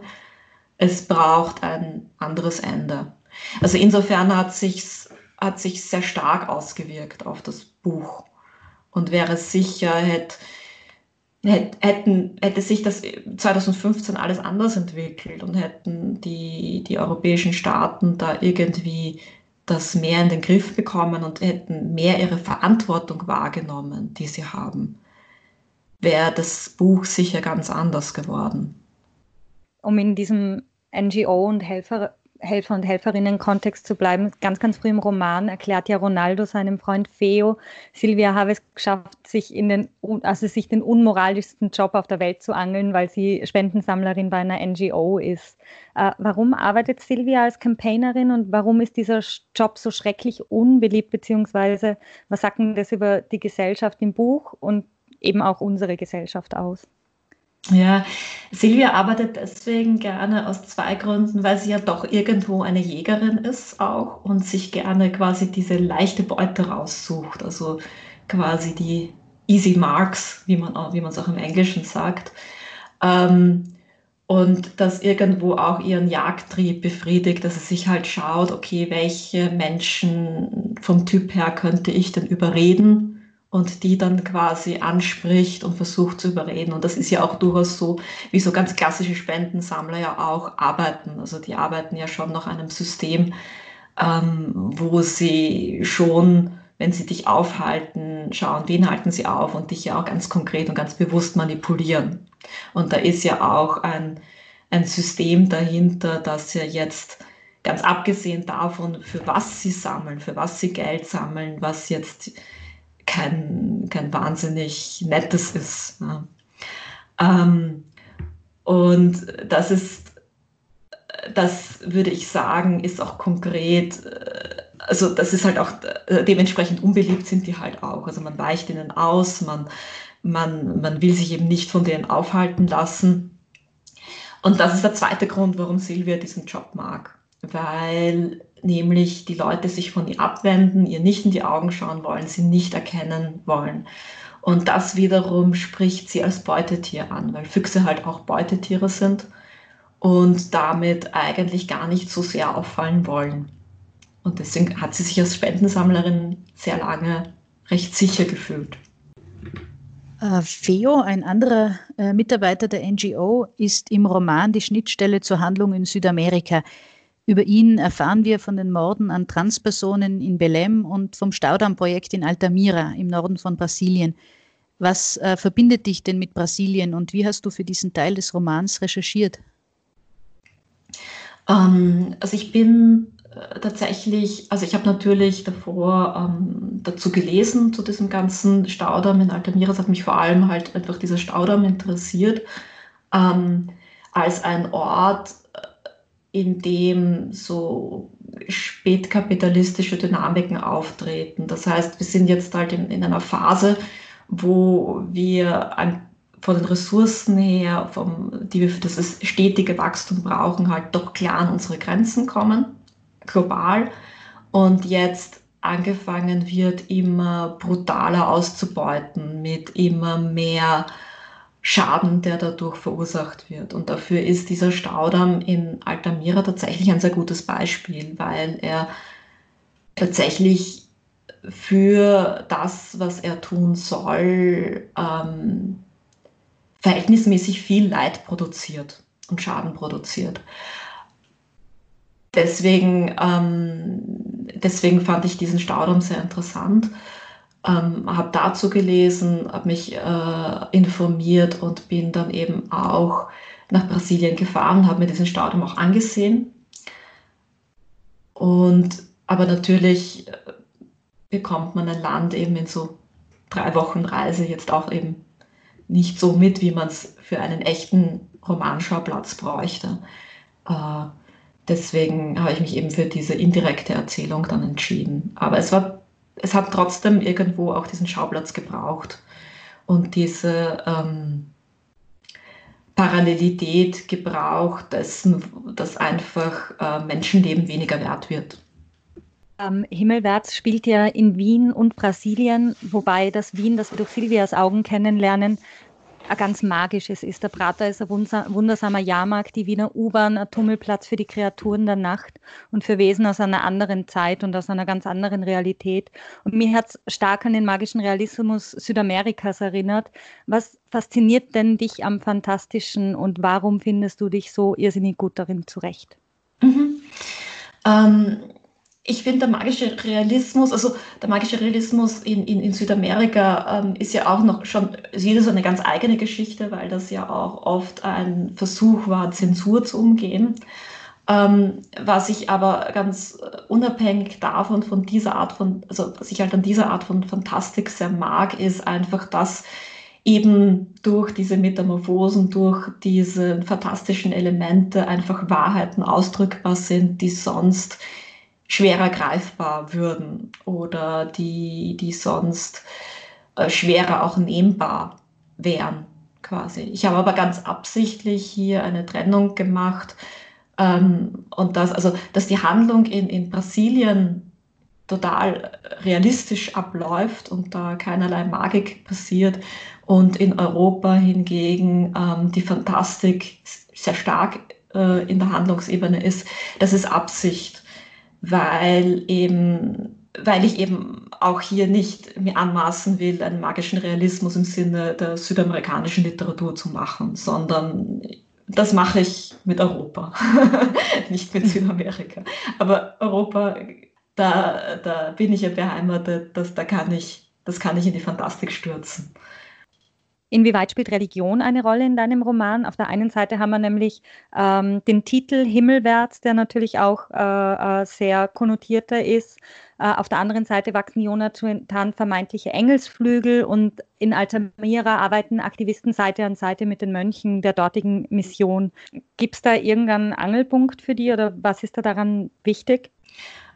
C: es braucht ein anderes Ende. Also insofern hat sich hat sich sehr stark ausgewirkt auf das Buch und wäre sicher hätte hätten, hätte sich das 2015 alles anders entwickelt und hätten die, die europäischen Staaten da irgendwie das mehr in den Griff bekommen und hätten mehr ihre Verantwortung wahrgenommen, die sie haben, wäre das Buch sicher ganz anders geworden.
D: Um in diesem NGO und Helfer Helfer- und Helferinnen-Kontext zu bleiben. Ganz, ganz früh im Roman erklärt ja Ronaldo seinem Freund Feo, Silvia habe es geschafft, sich in den, also sich den unmoralischsten Job auf der Welt zu angeln, weil sie Spendensammlerin bei einer NGO ist. Äh, warum arbeitet Silvia als Campaignerin und warum ist dieser Job so schrecklich unbeliebt, beziehungsweise was sagt denn das über die Gesellschaft im Buch und eben auch unsere Gesellschaft aus?
C: Ja, Silvia arbeitet deswegen gerne aus zwei Gründen, weil sie ja doch irgendwo eine Jägerin ist auch und sich gerne quasi diese leichte Beute raussucht, also quasi die Easy Marks, wie man wie man es auch im Englischen sagt. Ähm, und das irgendwo auch ihren Jagdtrieb befriedigt, dass sie sich halt schaut, okay, welche Menschen vom Typ her könnte ich denn überreden und die dann quasi anspricht und versucht zu überreden. Und das ist ja auch durchaus so, wie so ganz klassische Spendensammler ja auch arbeiten. Also die arbeiten ja schon nach einem System, ähm, wo sie schon, wenn sie dich aufhalten, schauen, wen halten sie auf und dich ja auch ganz konkret und ganz bewusst manipulieren. Und da ist ja auch ein, ein System dahinter, das ja jetzt ganz abgesehen davon, für was sie sammeln, für was sie Geld sammeln, was jetzt kein, kein wahnsinnig nettes ist. Ja. Ähm, und das ist, das würde ich sagen, ist auch konkret, äh, also das ist halt auch, äh, dementsprechend unbeliebt sind die halt auch. Also man weicht ihnen aus, man, man, man will sich eben nicht von denen aufhalten lassen. Und das ist der zweite Grund, warum Silvia diesen Job mag. Weil nämlich die Leute sich von ihr abwenden, ihr nicht in die Augen schauen wollen, sie nicht erkennen wollen. Und das wiederum spricht sie als Beutetier an, weil Füchse halt auch Beutetiere sind und damit eigentlich gar nicht so sehr auffallen wollen. Und deswegen hat sie sich als Spendensammlerin sehr lange recht sicher gefühlt.
B: Äh, Feo, ein anderer äh, Mitarbeiter der NGO, ist im Roman die Schnittstelle zur Handlung in Südamerika. Über ihn erfahren wir von den Morden an Transpersonen in Belém und vom Staudammprojekt in Altamira im Norden von Brasilien. Was äh, verbindet dich denn mit Brasilien und wie hast du für diesen Teil des Romans recherchiert?
C: Ähm, also ich bin äh, tatsächlich, also ich habe natürlich davor ähm, dazu gelesen, zu diesem ganzen Staudamm in Altamira. Es hat mich vor allem halt einfach dieser Staudamm interessiert, ähm, als ein Ort, in dem so spätkapitalistische Dynamiken auftreten. Das heißt, wir sind jetzt halt in, in einer Phase, wo wir ein, von den Ressourcen her, vom, die wir für das stetige Wachstum brauchen, halt doch klar an unsere Grenzen kommen, global. Und jetzt angefangen wird, immer brutaler auszubeuten mit immer mehr Schaden, der dadurch verursacht wird. Und dafür ist dieser Staudamm in Altamira tatsächlich ein sehr gutes Beispiel, weil er tatsächlich für das, was er tun soll, ähm, verhältnismäßig viel Leid produziert und Schaden produziert. Deswegen, ähm, deswegen fand ich diesen Staudamm sehr interessant ähm, habe dazu gelesen, habe mich äh, informiert und bin dann eben auch nach Brasilien gefahren, habe mir diesen Staudamm auch angesehen. Und aber natürlich äh, bekommt man ein Land eben in so drei Wochen Reise jetzt auch eben nicht so mit, wie man es für einen echten Romanschauplatz bräuchte. Äh, deswegen habe ich mich eben für diese indirekte Erzählung dann entschieden. Aber es war es hat trotzdem irgendwo auch diesen Schauplatz gebraucht und diese ähm, Parallelität gebraucht, dessen, dass einfach äh, Menschenleben weniger wert wird.
D: Ähm, Himmelwärts spielt ja in Wien und Brasilien, wobei das Wien, das wir durch Silvias Augen kennenlernen, ein ganz magisches ist. Der Prater ist ein wundersamer Jahrmarkt, die Wiener U-Bahn, ein Tummelplatz für die Kreaturen der Nacht und für Wesen aus einer anderen Zeit und aus einer ganz anderen Realität. Und mir hat es stark an den magischen Realismus Südamerikas erinnert. Was fasziniert denn dich am Fantastischen und warum findest du dich so irrsinnig gut darin zurecht?
C: Mhm. Ähm, ich finde, der magische Realismus, also der magische Realismus in, in, in Südamerika ähm, ist ja auch noch schon ist wieder so eine ganz eigene Geschichte, weil das ja auch oft ein Versuch war, Zensur zu umgehen. Ähm, was ich aber ganz unabhängig davon, von dieser Art von, also was ich halt an dieser Art von Fantastik sehr mag, ist einfach, dass eben durch diese Metamorphosen, durch diese fantastischen Elemente einfach Wahrheiten ausdrückbar sind, die sonst schwerer greifbar würden oder die, die sonst äh, schwerer auch nehmbar wären quasi. Ich habe aber ganz absichtlich hier eine Trennung gemacht ähm, und das, also, dass die Handlung in, in Brasilien total realistisch abläuft und da keinerlei Magik passiert und in Europa hingegen ähm, die Fantastik sehr stark äh, in der Handlungsebene ist, das ist Absicht weil eben weil ich eben auch hier nicht mir anmaßen will, einen magischen Realismus im Sinne der südamerikanischen Literatur zu machen, sondern das mache ich mit Europa, nicht mit Südamerika. Aber Europa, da, da bin ich ja beheimatet, das, da kann ich, das kann ich in die Fantastik stürzen.
D: Inwieweit spielt Religion eine Rolle in deinem Roman? Auf der einen Seite haben wir nämlich ähm, den Titel Himmelwärts, der natürlich auch äh, äh, sehr konnotierter ist. Äh, auf der anderen Seite wachsen Jonathan vermeintliche Engelsflügel und in Altamira arbeiten Aktivisten Seite an Seite mit den Mönchen der dortigen Mission. Gibt es da irgendeinen Angelpunkt für die oder was ist da daran wichtig?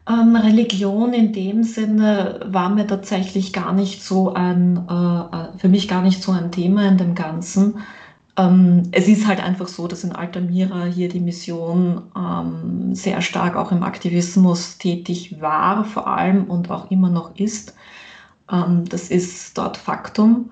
C: Ähm, Religion in dem Sinne war mir tatsächlich gar nicht so ein, äh, äh, für mich gar nicht so ein Thema in dem Ganzen. Ähm, es ist halt einfach so, dass in Altamira hier die Mission ähm, sehr stark auch im Aktivismus tätig war, vor allem und auch immer noch ist. Ähm, das ist dort Faktum.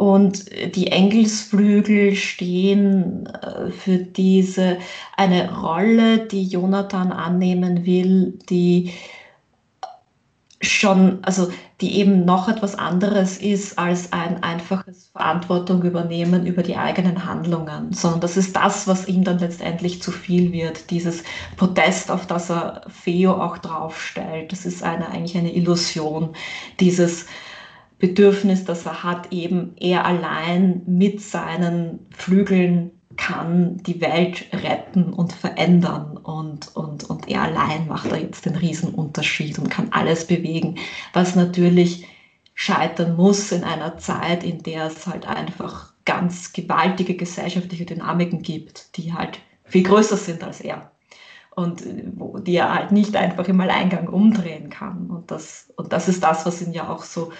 C: Und die Engelsflügel stehen äh, für diese, eine Rolle, die Jonathan annehmen will, die schon, also die eben noch etwas anderes ist als ein einfaches Verantwortung übernehmen über die eigenen Handlungen, sondern das ist das, was ihm dann letztendlich zu viel wird, dieses Protest, auf das er Feo auch draufstellt. Das ist eine, eigentlich eine Illusion, dieses, Bedürfnis, das er hat, eben er allein mit seinen Flügeln kann die Welt retten und verändern und, und, und er allein macht da jetzt den Riesenunterschied und kann alles bewegen, was natürlich scheitern muss in einer Zeit, in der es halt einfach ganz gewaltige gesellschaftliche Dynamiken gibt, die halt viel größer sind als er und wo, die er halt nicht einfach im Alleingang umdrehen kann. Und das, und das ist das, was ihn ja auch so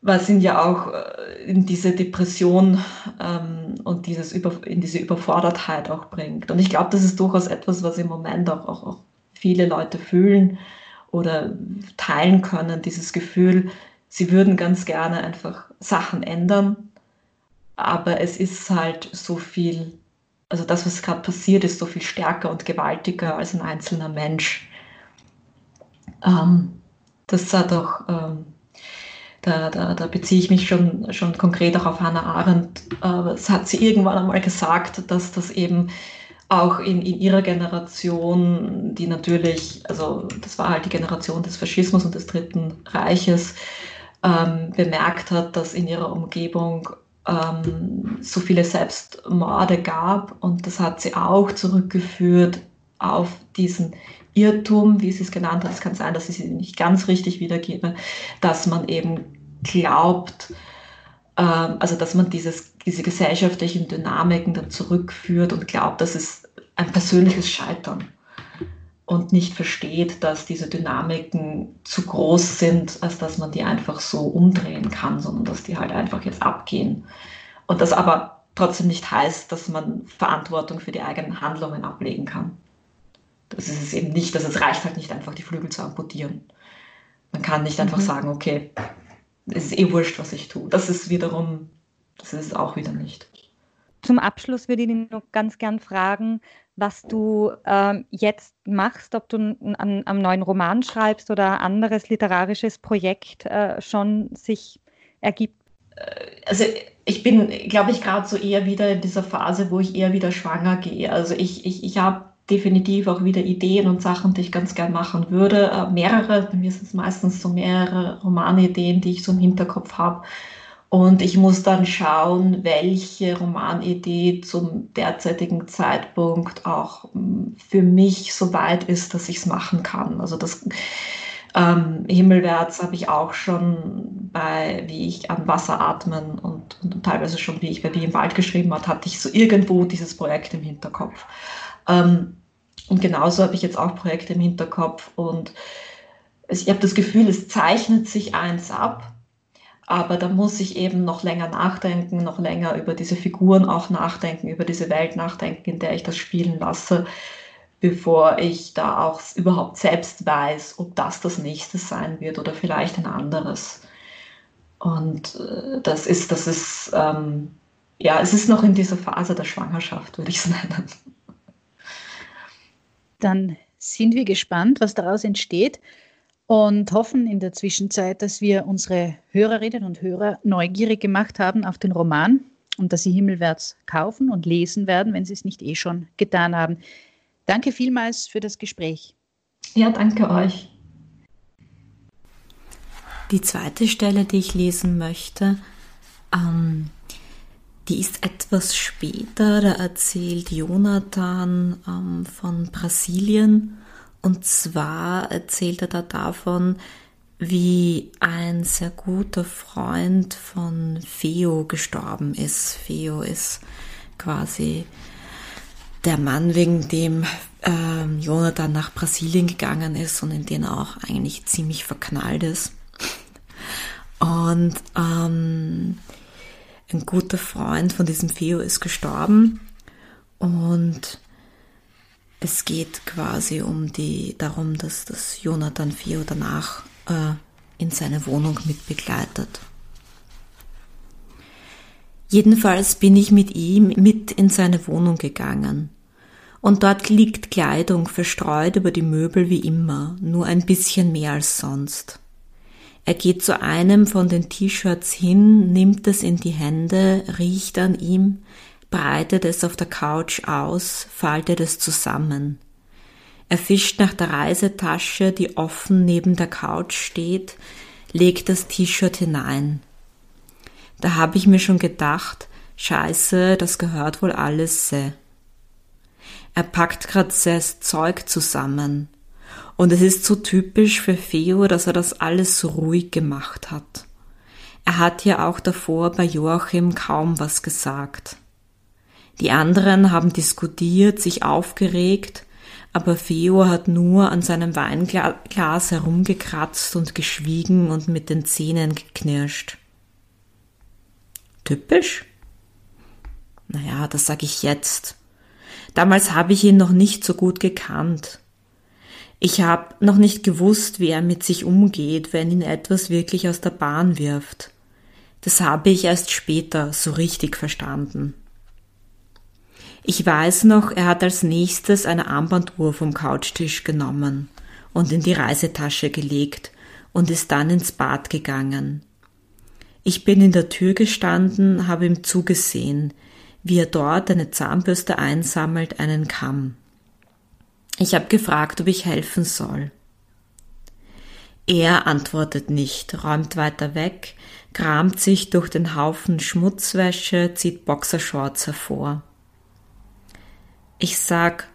C: was ihn ja auch äh, in diese Depression ähm, und dieses Über, in diese Überfordertheit auch bringt. Und ich glaube, das ist durchaus etwas, was im Moment auch, auch, auch viele Leute fühlen oder teilen können, dieses Gefühl, sie würden ganz gerne einfach Sachen ändern, aber es ist halt so viel, also das, was gerade passiert, ist so viel stärker und gewaltiger als ein einzelner Mensch. Ähm, das hat auch ähm, da, da, da beziehe ich mich schon, schon konkret auch auf Hannah Arendt. Es hat sie irgendwann einmal gesagt, dass das eben auch in, in ihrer Generation, die natürlich, also das war halt die Generation des Faschismus und des Dritten Reiches, ähm, bemerkt hat, dass in ihrer Umgebung ähm, so viele Selbstmorde gab. Und das hat sie auch zurückgeführt auf diesen Irrtum, wie sie es genannt hat, es kann sein, dass ich sie nicht ganz richtig wiedergebe, dass man eben glaubt, ähm, also dass man dieses, diese gesellschaftlichen Dynamiken dann zurückführt und glaubt, dass es ein persönliches Scheitern und nicht versteht, dass diese Dynamiken zu groß sind, als dass man die einfach so umdrehen kann, sondern dass die halt einfach jetzt abgehen. Und das aber trotzdem nicht heißt, dass man Verantwortung für die eigenen Handlungen ablegen kann. Das ist es eben nicht, dass es reicht halt nicht einfach die Flügel zu amputieren. Man kann nicht einfach mhm. sagen, okay, es ist eh wurscht, was ich tue. Das ist wiederum
E: Das ist es auch wieder nicht.
D: Zum Abschluss würde ich dich noch ganz gern fragen, was du ähm, jetzt machst, ob du an, am neuen Roman schreibst oder ein anderes literarisches Projekt äh, schon sich ergibt.
E: Äh, also ich bin, glaube ich, gerade so eher wieder in dieser Phase, wo ich eher wieder schwanger gehe. Also ich, ich, ich habe definitiv auch wieder Ideen und Sachen, die ich ganz gern machen würde. Äh, mehrere, bei mir sind es meistens so mehrere Romanideen, die ich so im Hinterkopf habe und ich muss dann schauen, welche Romanidee zum derzeitigen Zeitpunkt auch hm, für mich so weit ist, dass ich es machen kann. Also das ähm, Himmelwärts habe ich auch schon bei, wie ich an Wasser atmen und, und, teilweise schon, wie ich bei Wie im Wald geschrieben hat, hatte ich so irgendwo dieses Projekt im Hinterkopf. Ähm, und genauso habe ich jetzt auch Projekte im Hinterkopf und ich habe das Gefühl, es zeichnet sich eins ab aber da muss ich eben noch länger nachdenken, noch länger über diese Figuren auch nachdenken, über diese Welt nachdenken, in der ich das spielen lasse, bevor ich da auch überhaupt selbst weiß, ob das das nächste sein wird oder vielleicht ein anderes. Und äh, das ist, das ist, ähm, ja, es ist noch in dieser Phase der Schwangerschaft, würde ich es nennen.
B: Dann sind wir gespannt, was daraus entsteht und hoffen in der Zwischenzeit, dass wir unsere Hörerinnen und Hörer neugierig gemacht haben auf den Roman und dass sie Himmelwärts kaufen und lesen werden, wenn sie es nicht eh schon getan haben. Danke vielmals für das Gespräch.
E: Ja, danke euch.
C: Die zweite Stelle, die ich lesen möchte, ähm, die ist etwas später. Da erzählt Jonathan ähm, von Brasilien und zwar erzählt er da davon, wie ein sehr guter Freund von Feo gestorben ist. Feo ist quasi der Mann, wegen dem ähm, Jonathan nach Brasilien gegangen ist und in den er auch eigentlich ziemlich verknallt ist. Und ähm, ein guter Freund von diesem Feo ist gestorben und es geht quasi um die, darum, dass das Jonathan Fio danach äh, in seine Wohnung mitbegleitet. Jedenfalls bin ich mit ihm mit in seine Wohnung gegangen. Und dort liegt Kleidung verstreut über die Möbel wie immer, nur ein bisschen mehr als sonst. Er geht zu einem von den T-Shirts hin, nimmt es in die Hände, riecht an ihm, breitet es auf der Couch aus, faltet es zusammen. Er fischt nach der Reisetasche, die offen neben der Couch steht, legt das T-Shirt hinein. Da habe ich mir schon gedacht, scheiße, das gehört wohl alles se. Er packt grad ses Zeug zusammen. Und es ist so typisch für Feo, dass er das alles so ruhig gemacht hat. Er hat ja auch davor bei Joachim kaum was gesagt. Die anderen haben diskutiert, sich aufgeregt, aber Feo hat nur an seinem Weinglas herumgekratzt und geschwiegen und mit den Zähnen geknirscht. Typisch? Naja, das sag ich jetzt. Damals habe ich ihn noch nicht so gut gekannt. Ich habe noch nicht gewusst, wie er mit sich umgeht, wenn ihn etwas wirklich aus der Bahn wirft. Das habe ich erst später so richtig verstanden. Ich weiß noch, er hat als nächstes eine Armbanduhr vom Couchtisch genommen und in die Reisetasche gelegt und ist dann ins Bad gegangen. Ich bin in der Tür gestanden, habe ihm zugesehen, wie er dort eine Zahnbürste einsammelt, einen Kamm. Ich habe gefragt, ob ich helfen soll. Er antwortet nicht, räumt weiter weg, kramt sich durch den Haufen Schmutzwäsche, zieht Boxershorts hervor. Ich sag,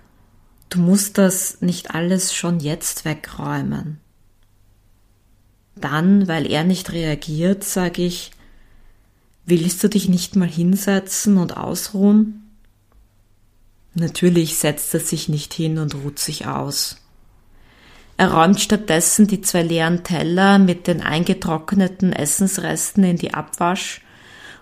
C: du musst das nicht alles schon jetzt wegräumen. Dann, weil er nicht reagiert, sag ich, willst du dich nicht mal hinsetzen und ausruhen? Natürlich setzt er sich nicht hin und ruht sich aus. Er räumt stattdessen die zwei leeren Teller mit den eingetrockneten Essensresten in die Abwasch,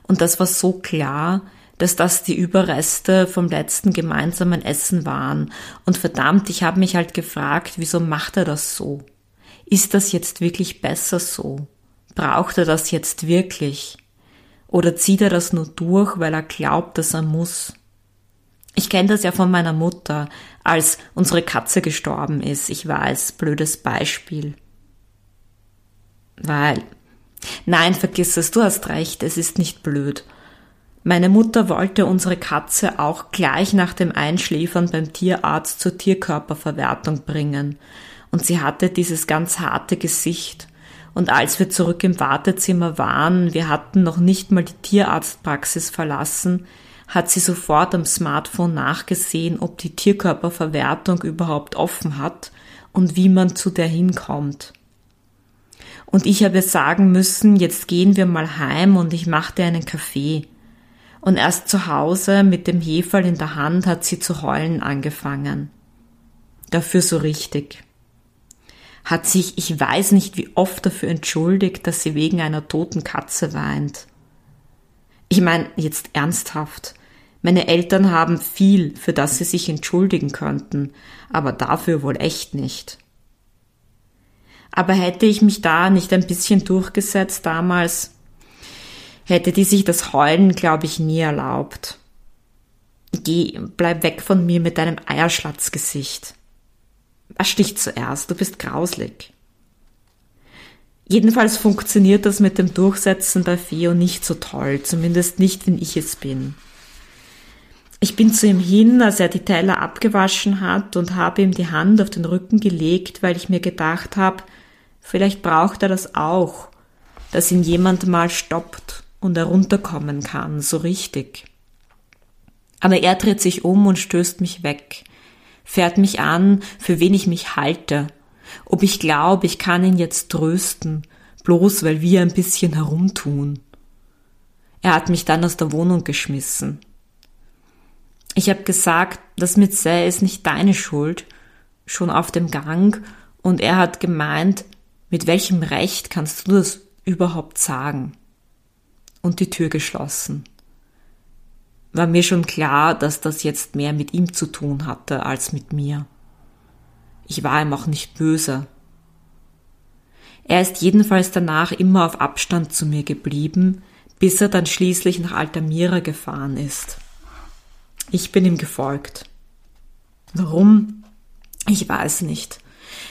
C: und das war so klar, dass das die Überreste vom letzten gemeinsamen Essen waren. Und verdammt, ich habe mich halt gefragt, wieso macht er das so? Ist das jetzt wirklich besser so? Braucht er das jetzt wirklich? Oder zieht er das nur durch, weil er glaubt, dass er muss? Ich kenne das ja von meiner Mutter, als unsere Katze gestorben ist. Ich weiß, blödes Beispiel. Weil. Nein, vergiss es, du hast recht, es ist nicht blöd. Meine Mutter wollte unsere Katze auch gleich nach dem Einschläfern beim Tierarzt zur Tierkörperverwertung bringen. Und sie hatte dieses ganz harte Gesicht. Und als wir zurück im Wartezimmer waren, wir hatten noch nicht mal die Tierarztpraxis verlassen, hat sie sofort am Smartphone nachgesehen, ob die Tierkörperverwertung überhaupt offen hat und wie man zu der hinkommt. Und ich habe sagen müssen, jetzt gehen wir mal heim und ich mache dir einen Kaffee. Und erst zu Hause mit dem Heferl in der Hand hat sie zu heulen angefangen. Dafür so richtig. Hat sich, ich weiß nicht wie oft dafür entschuldigt, dass sie wegen einer toten Katze weint. Ich meine, jetzt ernsthaft. Meine Eltern haben viel, für das sie sich entschuldigen könnten, aber dafür wohl echt nicht. Aber hätte ich mich da nicht ein bisschen durchgesetzt damals, hätte die sich das Heulen, glaube ich, nie erlaubt. Geh, bleib weg von mir mit deinem Eierschlatzgesicht. Wasch dich zuerst, du bist grauslig. Jedenfalls funktioniert das mit dem Durchsetzen bei Feo nicht so toll, zumindest nicht, wenn ich es bin. Ich bin zu ihm hin, als er die Teller abgewaschen hat und habe ihm die Hand auf den Rücken gelegt, weil ich mir gedacht habe, vielleicht braucht er das auch, dass ihn jemand mal stoppt und er runterkommen kann, so richtig. Aber er dreht sich um und stößt mich weg, fährt mich an, für wen ich mich halte, ob ich glaube, ich kann ihn jetzt trösten, bloß weil wir ein bisschen herumtun. Er hat mich dann aus der Wohnung geschmissen. Ich habe gesagt, das mit Say ist nicht deine Schuld, schon auf dem Gang, und er hat gemeint, mit welchem Recht kannst du das überhaupt sagen? Und die Tür geschlossen. War mir schon klar, dass das jetzt mehr mit ihm zu tun hatte als mit mir. Ich war ihm auch nicht böse. Er ist jedenfalls danach immer auf Abstand zu mir geblieben, bis er dann schließlich nach Altamira gefahren ist. Ich bin ihm gefolgt. Warum? Ich weiß nicht.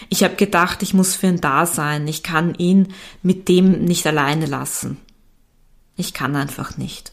C: Ich habe gedacht, ich muss für ihn da sein. Ich kann ihn mit dem nicht alleine lassen. Ich kann einfach nicht.